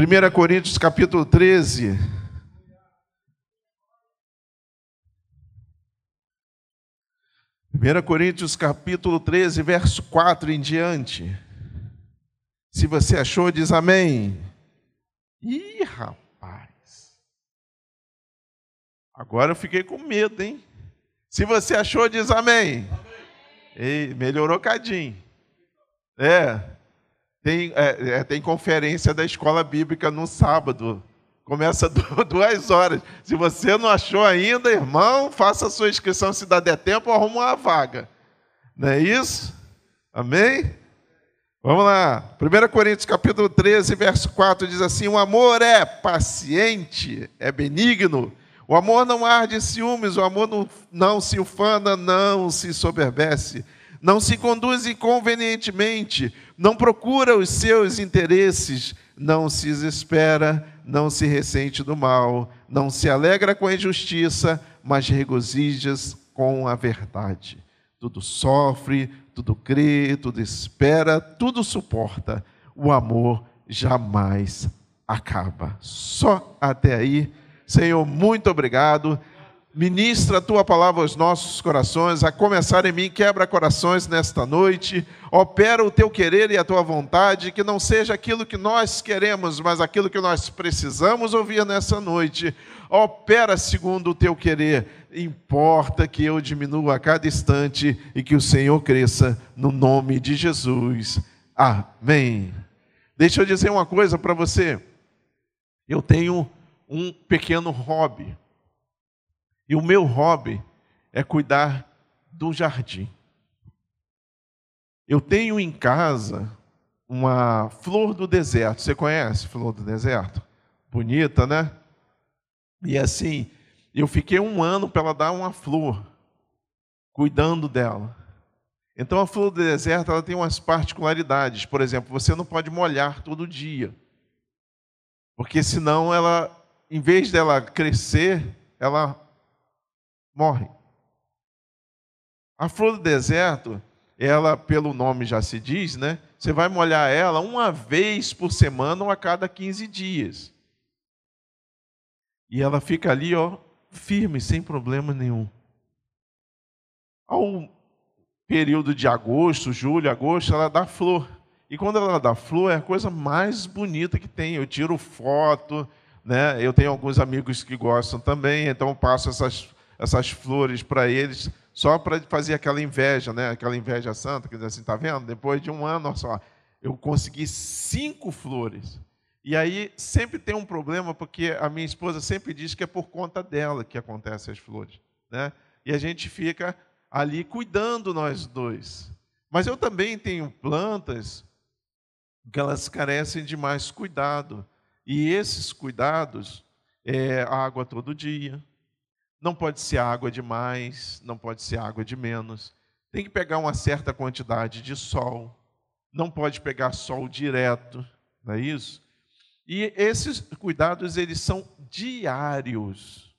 1 Coríntios capítulo 13. Primeira Coríntios capítulo 13, verso 4 em diante. Se você achou, diz amém. Ih, rapaz. Agora eu fiquei com medo, hein? Se você achou, diz amém. amém. Ei, melhorou cadinho. É, tem, é, é, tem conferência da escola bíblica no sábado. Começa duas horas. Se você não achou ainda, irmão, faça a sua inscrição se der tempo, arruma uma vaga. Não é isso? Amém? Vamos lá. 1 Coríntios capítulo 13, verso 4 diz assim: O amor é paciente, é benigno. O amor não arde em ciúmes, o amor não, não se ufana, não se soberbece não se conduz inconvenientemente, não procura os seus interesses, não se desespera, não se ressente do mal, não se alegra com a injustiça, mas regozijas com a verdade. Tudo sofre, tudo crê, tudo espera, tudo suporta. O amor jamais acaba. Só até aí. Senhor, muito obrigado. Ministra a tua palavra aos nossos corações, a começar em mim, quebra corações nesta noite, opera o teu querer e a tua vontade, que não seja aquilo que nós queremos, mas aquilo que nós precisamos ouvir nessa noite. Opera segundo o teu querer, importa que eu diminua a cada instante e que o Senhor cresça, no nome de Jesus. Amém. Deixa eu dizer uma coisa para você. Eu tenho um pequeno hobby. E o meu hobby é cuidar do jardim. Eu tenho em casa uma flor do deserto. Você conhece flor do deserto? Bonita, né? E assim, eu fiquei um ano para ela dar uma flor, cuidando dela. Então a flor do deserto ela tem umas particularidades. Por exemplo, você não pode molhar todo dia, porque senão ela, em vez dela crescer, ela morre. A flor do deserto, ela, pelo nome já se diz, né? Você vai molhar ela uma vez por semana ou a cada 15 dias. E ela fica ali, ó, firme, sem problema nenhum. Ao período de agosto, julho, agosto, ela dá flor. E quando ela dá flor, é a coisa mais bonita que tem. Eu tiro foto, né? Eu tenho alguns amigos que gostam também, então passo essas essas flores para eles, só para fazer aquela inveja, né? aquela inveja santa, que diz assim, está vendo? Depois de um ano, olha só, eu consegui cinco flores. E aí sempre tem um problema, porque a minha esposa sempre diz que é por conta dela que acontecem as flores. Né? E a gente fica ali cuidando nós dois. Mas eu também tenho plantas que elas carecem de mais cuidado. E esses cuidados é água todo dia, não pode ser água de mais, não pode ser água de menos. Tem que pegar uma certa quantidade de sol. Não pode pegar sol direto, não é isso? E esses cuidados eles são diários,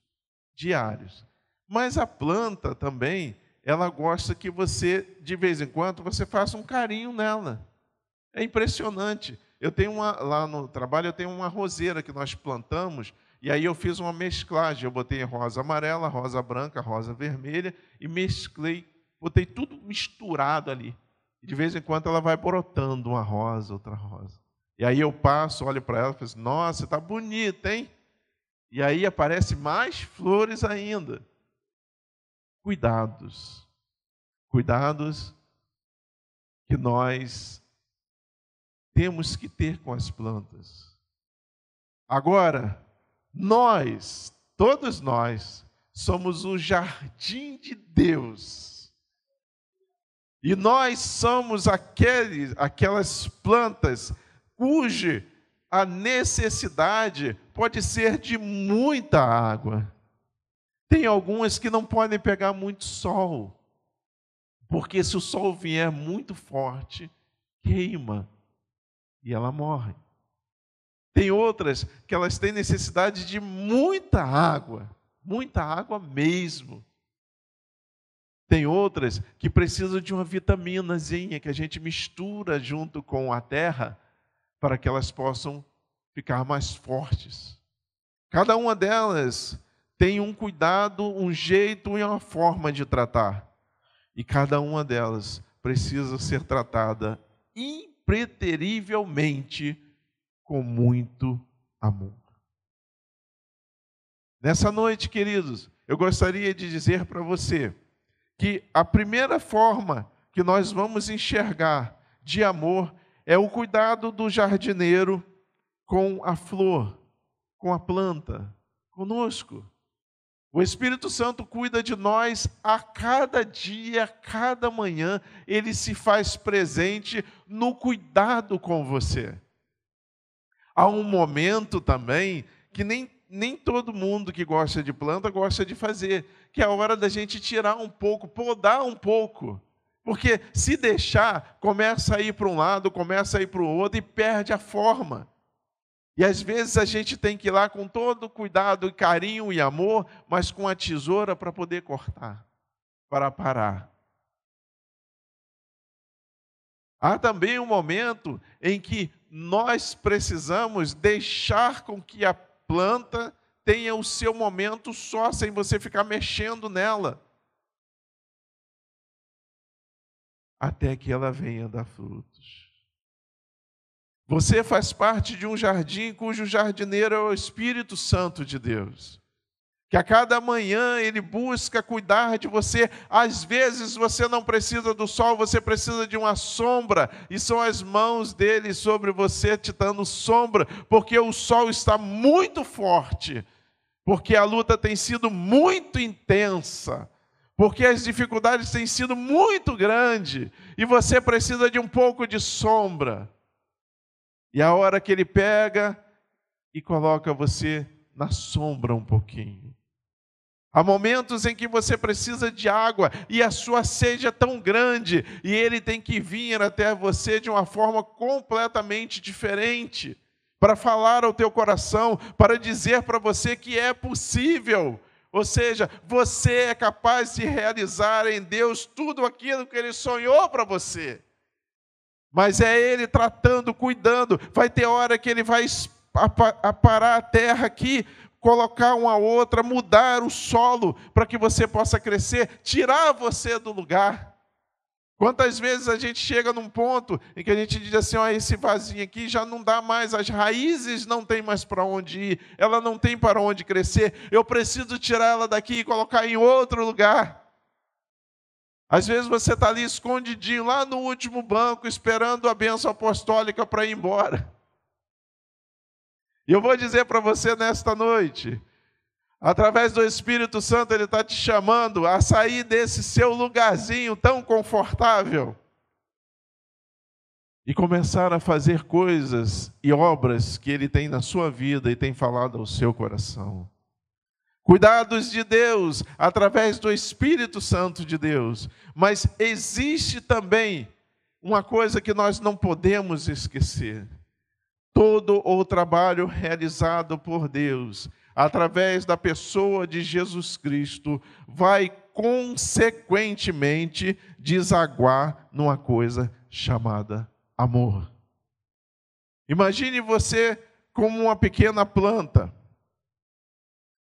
diários. Mas a planta também, ela gosta que você de vez em quando você faça um carinho nela. É impressionante. Eu tenho uma lá no trabalho eu tenho uma roseira que nós plantamos e aí eu fiz uma mesclagem, eu botei rosa amarela, rosa branca, rosa vermelha e mesclei, botei tudo misturado ali. E de vez em quando ela vai brotando uma rosa, outra rosa. E aí eu passo, olho para ela e falo assim, nossa, está bonita, hein? E aí aparece mais flores ainda. Cuidados. Cuidados que nós temos que ter com as plantas. Agora, nós, todos nós, somos o jardim de Deus. E nós somos aqueles, aquelas plantas cuja a necessidade pode ser de muita água. Tem algumas que não podem pegar muito sol, porque se o sol vier muito forte, queima e ela morre. Tem outras que elas têm necessidade de muita água, muita água mesmo. Tem outras que precisam de uma vitaminazinha que a gente mistura junto com a terra para que elas possam ficar mais fortes. Cada uma delas tem um cuidado, um jeito e uma forma de tratar. E cada uma delas precisa ser tratada impreterivelmente com muito amor. Nessa noite, queridos, eu gostaria de dizer para você que a primeira forma que nós vamos enxergar de amor é o cuidado do jardineiro com a flor, com a planta, conosco. O Espírito Santo cuida de nós a cada dia, a cada manhã, ele se faz presente no cuidado com você. Há um momento também que nem, nem todo mundo que gosta de planta gosta de fazer, que é a hora da gente tirar um pouco, podar um pouco. Porque se deixar, começa a ir para um lado, começa a ir para o outro e perde a forma. E às vezes a gente tem que ir lá com todo cuidado, carinho e amor, mas com a tesoura para poder cortar, para parar. Há também um momento em que nós precisamos deixar com que a planta tenha o seu momento só, sem você ficar mexendo nela. Até que ela venha dar frutos. Você faz parte de um jardim cujo jardineiro é o Espírito Santo de Deus. Que a cada manhã ele busca cuidar de você. Às vezes você não precisa do sol, você precisa de uma sombra, e são as mãos dele sobre você te dando sombra, porque o sol está muito forte, porque a luta tem sido muito intensa porque as dificuldades têm sido muito grandes e você precisa de um pouco de sombra. E a hora que ele pega e coloca você na sombra um pouquinho. Há momentos em que você precisa de água e a sua sede é tão grande e ele tem que vir até você de uma forma completamente diferente para falar ao teu coração, para dizer para você que é possível. Ou seja, você é capaz de realizar em Deus tudo aquilo que ele sonhou para você. Mas é Ele tratando, cuidando. Vai ter hora que Ele vai aparar a terra aqui, colocar uma outra, mudar o solo para que você possa crescer, tirar você do lugar. Quantas vezes a gente chega num ponto em que a gente diz assim: ó, esse vasinho aqui já não dá mais, as raízes não tem mais para onde ir, ela não tem para onde crescer, eu preciso tirar ela daqui e colocar em outro lugar. Às vezes você está ali escondidinho, lá no último banco, esperando a bênção apostólica para ir embora. E eu vou dizer para você nesta noite, através do Espírito Santo, Ele está te chamando a sair desse seu lugarzinho tão confortável e começar a fazer coisas e obras que Ele tem na sua vida e tem falado ao seu coração. Cuidados de Deus através do Espírito Santo de Deus. Mas existe também uma coisa que nós não podemos esquecer: todo o trabalho realizado por Deus através da pessoa de Jesus Cristo vai consequentemente desaguar numa coisa chamada amor. Imagine você como uma pequena planta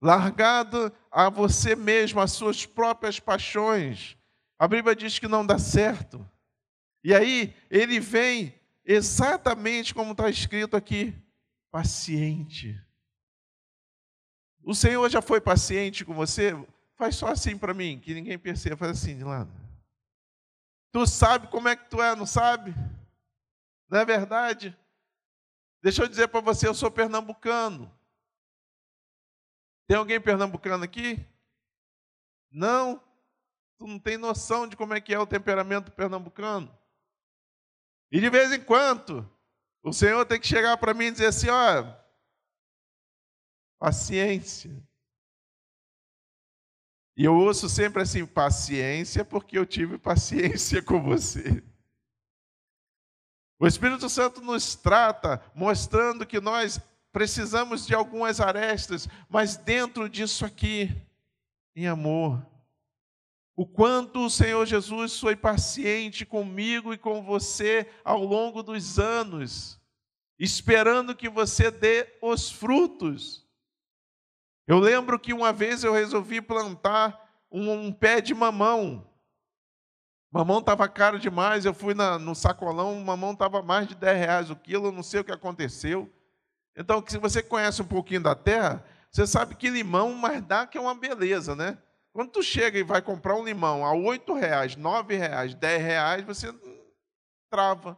largado a você mesmo, às suas próprias paixões. A Bíblia diz que não dá certo. E aí ele vem exatamente como está escrito aqui, paciente. O Senhor já foi paciente com você? Faz só assim para mim, que ninguém perceba. Faz assim de lado. Tu sabe como é que tu é, não sabe? Não é verdade? Deixa eu dizer para você, eu sou pernambucano. Tem alguém pernambucano aqui? Não? Tu não tem noção de como é que é o temperamento pernambucano. E de vez em quando, o Senhor tem que chegar para mim e dizer assim: ó, paciência. E eu ouço sempre assim: paciência, porque eu tive paciência com você. O Espírito Santo nos trata mostrando que nós precisamos de algumas arestas, mas dentro disso aqui, em amor. O quanto o Senhor Jesus foi paciente comigo e com você ao longo dos anos. esperando que você dê os frutos. Eu lembro que uma vez eu resolvi plantar um, um pé de mamão. Mamão estava caro demais, eu fui na, no sacolão, mamão estava mais de 10 reais o quilo, não sei o que aconteceu. Então, se você conhece um pouquinho da terra, você sabe que limão, mas dá que é uma beleza, né? Quando tu chega e vai comprar um limão a oito reais, nove reais, dez reais, você trava.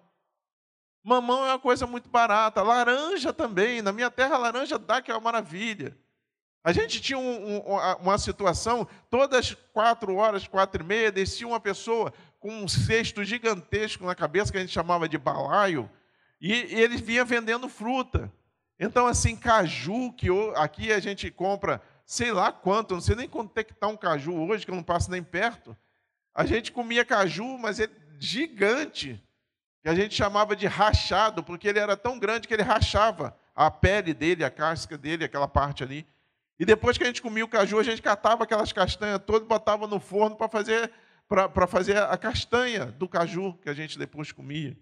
Mamão é uma coisa muito barata. Laranja também. Na minha terra, laranja dá que é uma maravilha. A gente tinha um, um, uma situação, todas quatro horas, quatro e meia, descia uma pessoa com um cesto gigantesco na cabeça, que a gente chamava de balaio, e, e ele vinha vendendo fruta. Então, assim, caju, que aqui a gente compra sei lá quanto, não sei nem quanto é que está um caju hoje, que eu não passo nem perto. A gente comia caju, mas é gigante, que a gente chamava de rachado, porque ele era tão grande que ele rachava a pele dele, a casca dele, aquela parte ali. E depois que a gente comia o caju, a gente catava aquelas castanhas todas e botava no forno para fazer, fazer a castanha do caju que a gente depois comia.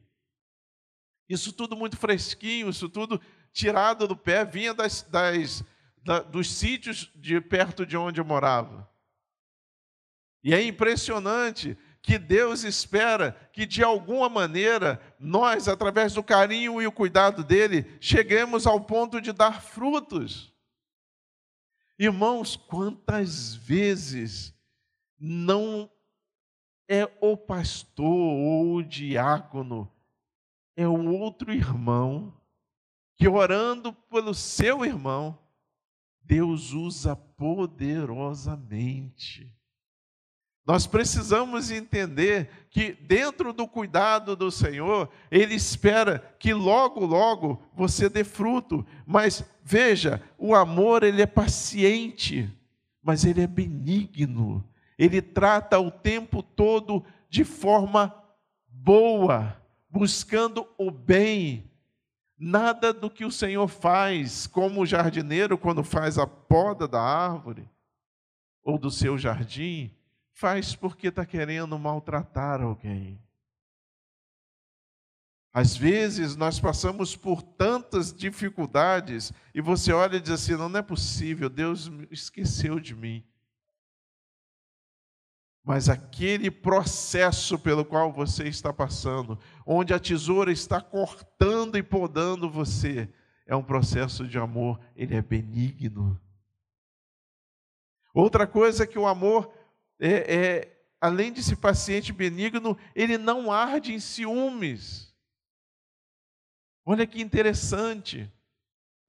Isso tudo muito fresquinho, isso tudo tirado do pé, vinha das, das, da, dos sítios de perto de onde eu morava. E é impressionante que Deus espera que, de alguma maneira, nós, através do carinho e o cuidado dele, cheguemos ao ponto de dar frutos. Irmãos, quantas vezes não é o pastor ou o diácono, é o outro irmão que, orando pelo seu irmão, Deus usa poderosamente. Nós precisamos entender que, dentro do cuidado do Senhor, Ele espera que logo, logo você dê fruto. Mas veja, o amor, ele é paciente, mas ele é benigno. Ele trata o tempo todo de forma boa, buscando o bem. Nada do que o Senhor faz, como o jardineiro, quando faz a poda da árvore ou do seu jardim, faz porque está querendo maltratar alguém. Às vezes nós passamos por tantas dificuldades e você olha e diz assim: não, não é possível, Deus esqueceu de mim. Mas aquele processo pelo qual você está passando, onde a tesoura está cortando e podando você, é um processo de amor, ele é benigno. Outra coisa é que o amor é, é, além de ser paciente e benigno, ele não arde em ciúmes. Olha que interessante.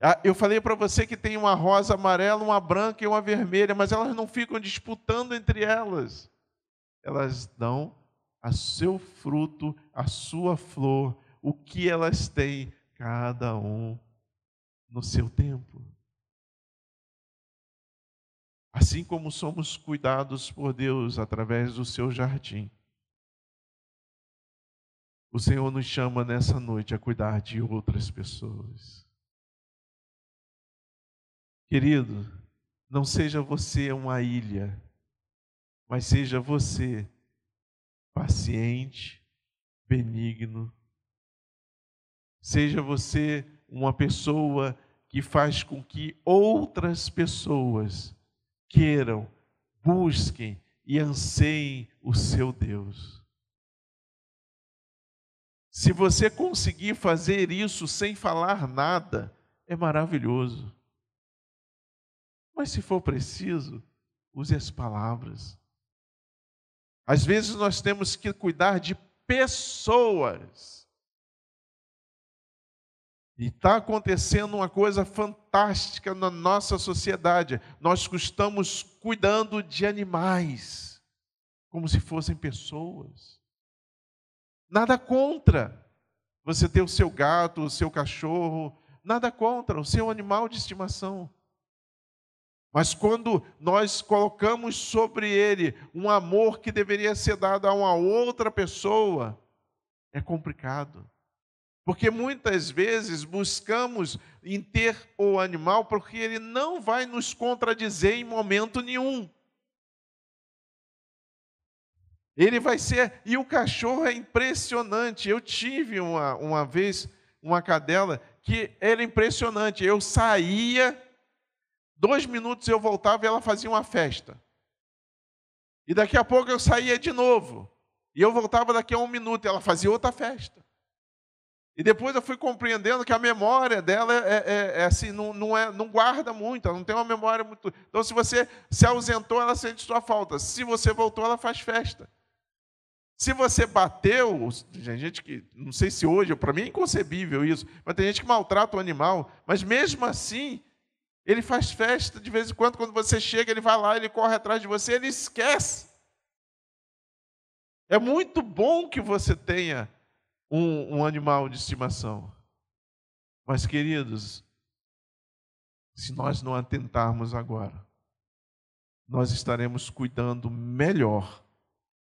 Ah, eu falei para você que tem uma rosa amarela, uma branca e uma vermelha, mas elas não ficam disputando entre elas. Elas dão a seu fruto, a sua flor, o que elas têm, cada um no seu tempo. Assim como somos cuidados por Deus através do seu jardim, o Senhor nos chama nessa noite a cuidar de outras pessoas. Querido, não seja você uma ilha, mas seja você paciente, benigno. Seja você uma pessoa que faz com que outras pessoas queiram, busquem e anseiem o seu Deus. Se você conseguir fazer isso sem falar nada, é maravilhoso. Mas se for preciso, use as palavras. Às vezes nós temos que cuidar de pessoas e está acontecendo uma coisa fantástica na nossa sociedade. Nós estamos cuidando de animais, como se fossem pessoas. Nada contra você ter o seu gato, o seu cachorro, nada contra o seu animal de estimação. Mas quando nós colocamos sobre ele um amor que deveria ser dado a uma outra pessoa, é complicado. Porque muitas vezes buscamos em ter o animal porque ele não vai nos contradizer em momento nenhum. Ele vai ser. E o cachorro é impressionante. Eu tive uma, uma vez uma cadela que era impressionante. Eu saía, dois minutos eu voltava e ela fazia uma festa. E daqui a pouco eu saía de novo. E eu voltava daqui a um minuto e ela fazia outra festa. E depois eu fui compreendendo que a memória dela é, é, é assim, não, não, é, não guarda muito, ela não tem uma memória muito. Então, se você se ausentou, ela sente sua falta. Se você voltou, ela faz festa. Se você bateu, tem gente que, não sei se hoje, para mim é inconcebível isso, mas tem gente que maltrata o animal, mas mesmo assim, ele faz festa de vez em quando, quando você chega, ele vai lá, ele corre atrás de você, ele esquece. É muito bom que você tenha um, um animal de estimação. Mas, queridos, se nós não atentarmos agora, nós estaremos cuidando melhor,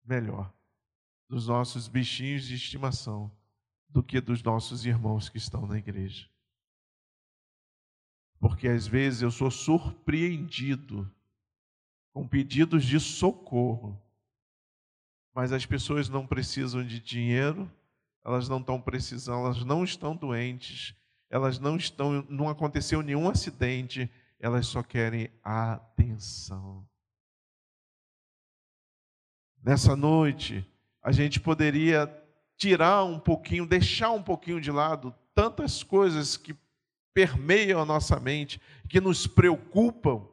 melhor, dos nossos bichinhos de estimação do que dos nossos irmãos que estão na igreja. Porque às vezes eu sou surpreendido com pedidos de socorro, mas as pessoas não precisam de dinheiro, elas não estão precisando, elas não estão doentes, elas não estão, não aconteceu nenhum acidente, elas só querem atenção. Nessa noite, a gente poderia tirar um pouquinho, deixar um pouquinho de lado tantas coisas que permeiam a nossa mente, que nos preocupam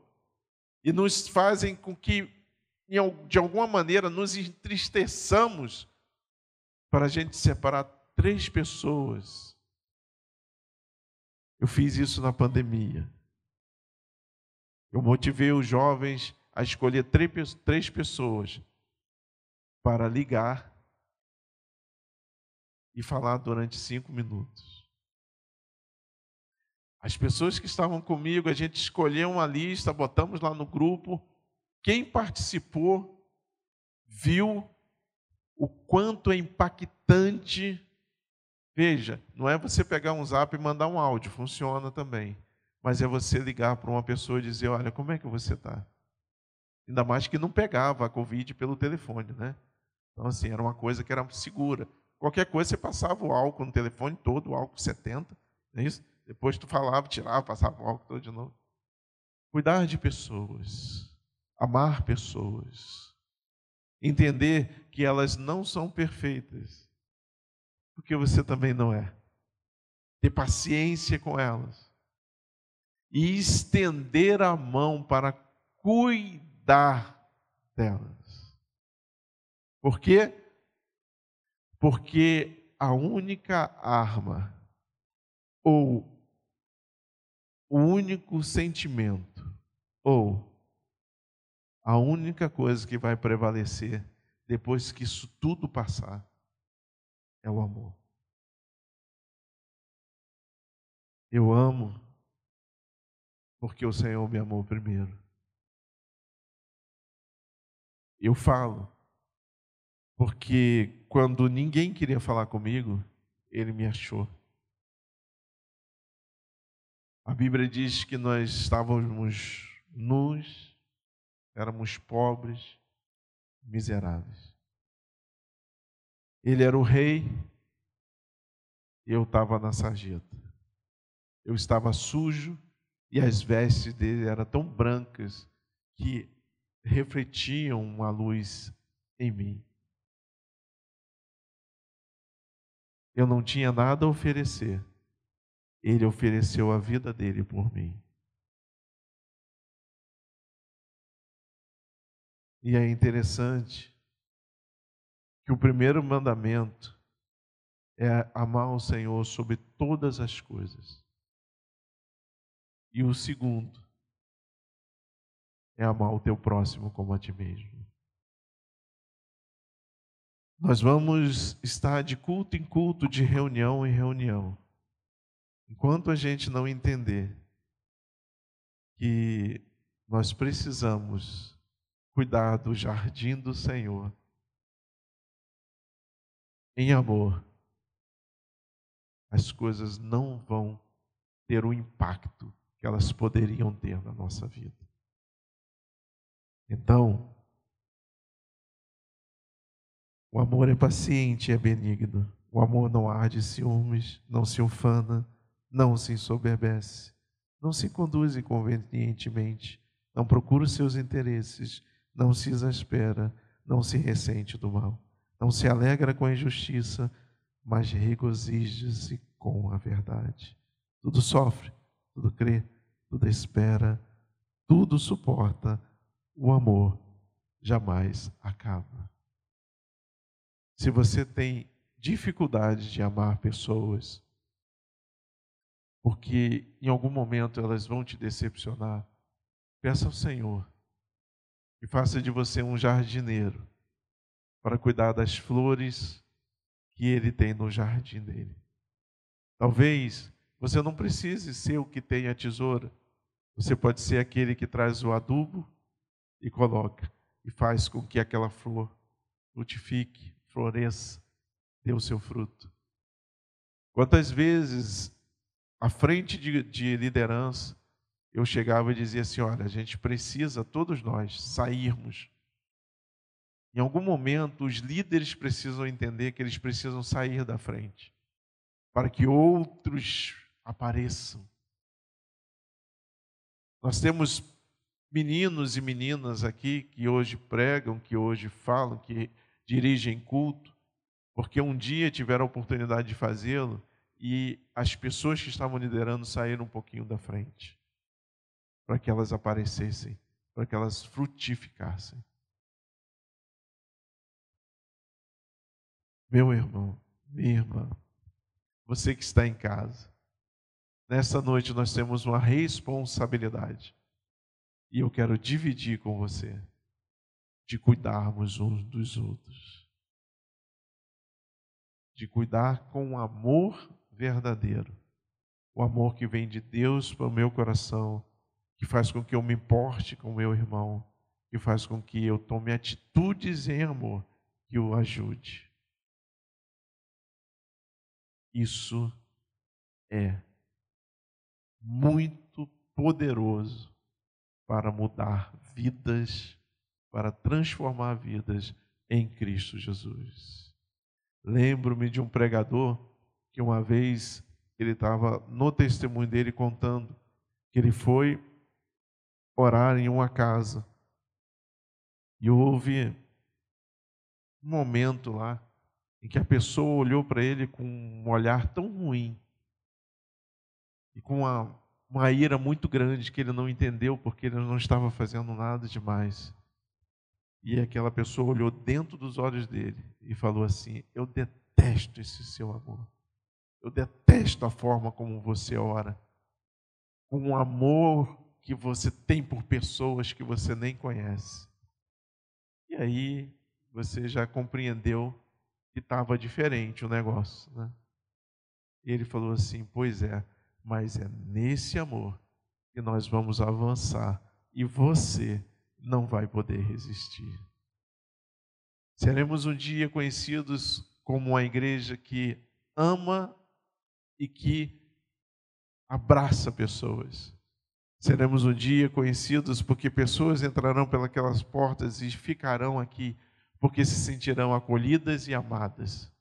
e nos fazem com que, de alguma maneira, nos entristeçamos para a gente separar três pessoas. Eu fiz isso na pandemia. Eu motivei os jovens a escolher três pessoas para ligar e falar durante cinco minutos. As pessoas que estavam comigo, a gente escolheu uma lista, botamos lá no grupo. Quem participou viu o quanto é impactante. Veja, não é você pegar um zap e mandar um áudio, funciona também. Mas é você ligar para uma pessoa e dizer: Olha, como é que você está? Ainda mais que não pegava a Covid pelo telefone, né? Então, assim, era uma coisa que era segura. Qualquer coisa você passava o álcool no telefone todo, o álcool 70, não é isso? Depois tu falava, tirava, passava o álcool todo de novo. Cuidar de pessoas, amar pessoas, entender que elas não são perfeitas, porque você também não é. Ter paciência com elas e estender a mão para cuidar delas. Por quê? Porque a única arma ou o único sentimento ou a única coisa que vai prevalecer depois que isso tudo passar é o amor. Eu amo porque o Senhor me amou primeiro. Eu falo porque quando ninguém queria falar comigo, Ele me achou. A Bíblia diz que nós estávamos nus, éramos pobres, miseráveis. Ele era o rei, e eu estava na sarjeta. Eu estava sujo e as vestes dele eram tão brancas que refletiam uma luz em mim. Eu não tinha nada a oferecer. Ele ofereceu a vida dele por mim. E é interessante que o primeiro mandamento é amar o Senhor sobre todas as coisas. E o segundo é amar o teu próximo como a ti mesmo. Nós vamos estar de culto em culto, de reunião em reunião. Enquanto a gente não entender que nós precisamos cuidar do jardim do Senhor em amor, as coisas não vão ter o impacto que elas poderiam ter na nossa vida. Então, o amor é paciente, é benigno. O amor não arde ciúmes, não se ufana, não se ensoberbece, não se conduz inconvenientemente, não procura os seus interesses, não se exaspera, não se ressente do mal, não se alegra com a injustiça, mas regozija-se com a verdade. Tudo sofre, tudo crê, tudo espera, tudo suporta. O amor jamais acaba. Se você tem dificuldade de amar pessoas, porque em algum momento elas vão te decepcionar, peça ao Senhor que faça de você um jardineiro para cuidar das flores que Ele tem no jardim dele. Talvez você não precise ser o que tem a tesoura, você pode ser aquele que traz o adubo e coloca e faz com que aquela flor frutifique, floresça, dê o seu fruto. Quantas vezes, à frente de, de liderança, eu chegava e dizia assim: olha, a gente precisa, todos nós, sairmos. Em algum momento, os líderes precisam entender que eles precisam sair da frente, para que outros apareçam. Nós temos meninos e meninas aqui que hoje pregam, que hoje falam, que dirigem culto, porque um dia tiveram a oportunidade de fazê-lo e as pessoas que estavam liderando saíram um pouquinho da frente para que elas aparecessem, para que elas frutificassem. Meu irmão, minha irmã, você que está em casa, nessa noite nós temos uma responsabilidade e eu quero dividir com você de cuidarmos uns dos outros, de cuidar com amor verdadeiro, o amor que vem de Deus para o meu coração que faz com que eu me importe com o meu irmão, que faz com que eu tome atitudes em amor que o ajude. Isso é muito poderoso para mudar vidas, para transformar vidas em Cristo Jesus. Lembro-me de um pregador que uma vez ele estava no testemunho dele contando que ele foi orar em uma casa. E houve um momento lá em que a pessoa olhou para ele com um olhar tão ruim e com uma, uma ira muito grande que ele não entendeu porque ele não estava fazendo nada demais. E aquela pessoa olhou dentro dos olhos dele e falou assim: Eu detesto esse seu amor. Eu detesto a forma como você ora. Com um amor que você tem por pessoas que você nem conhece. E aí você já compreendeu que estava diferente o negócio, né? E ele falou assim: Pois é, mas é nesse amor que nós vamos avançar e você não vai poder resistir. Seremos um dia conhecidos como uma igreja que ama e que abraça pessoas. Seremos um dia conhecidos porque pessoas entrarão pelas portas e ficarão aqui porque se sentirão acolhidas e amadas.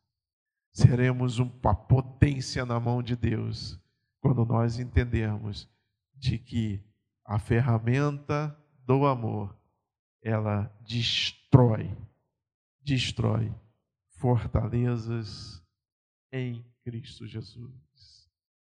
Seremos uma potência na mão de Deus quando nós entendermos de que a ferramenta do amor ela destrói, destrói fortalezas em Cristo Jesus.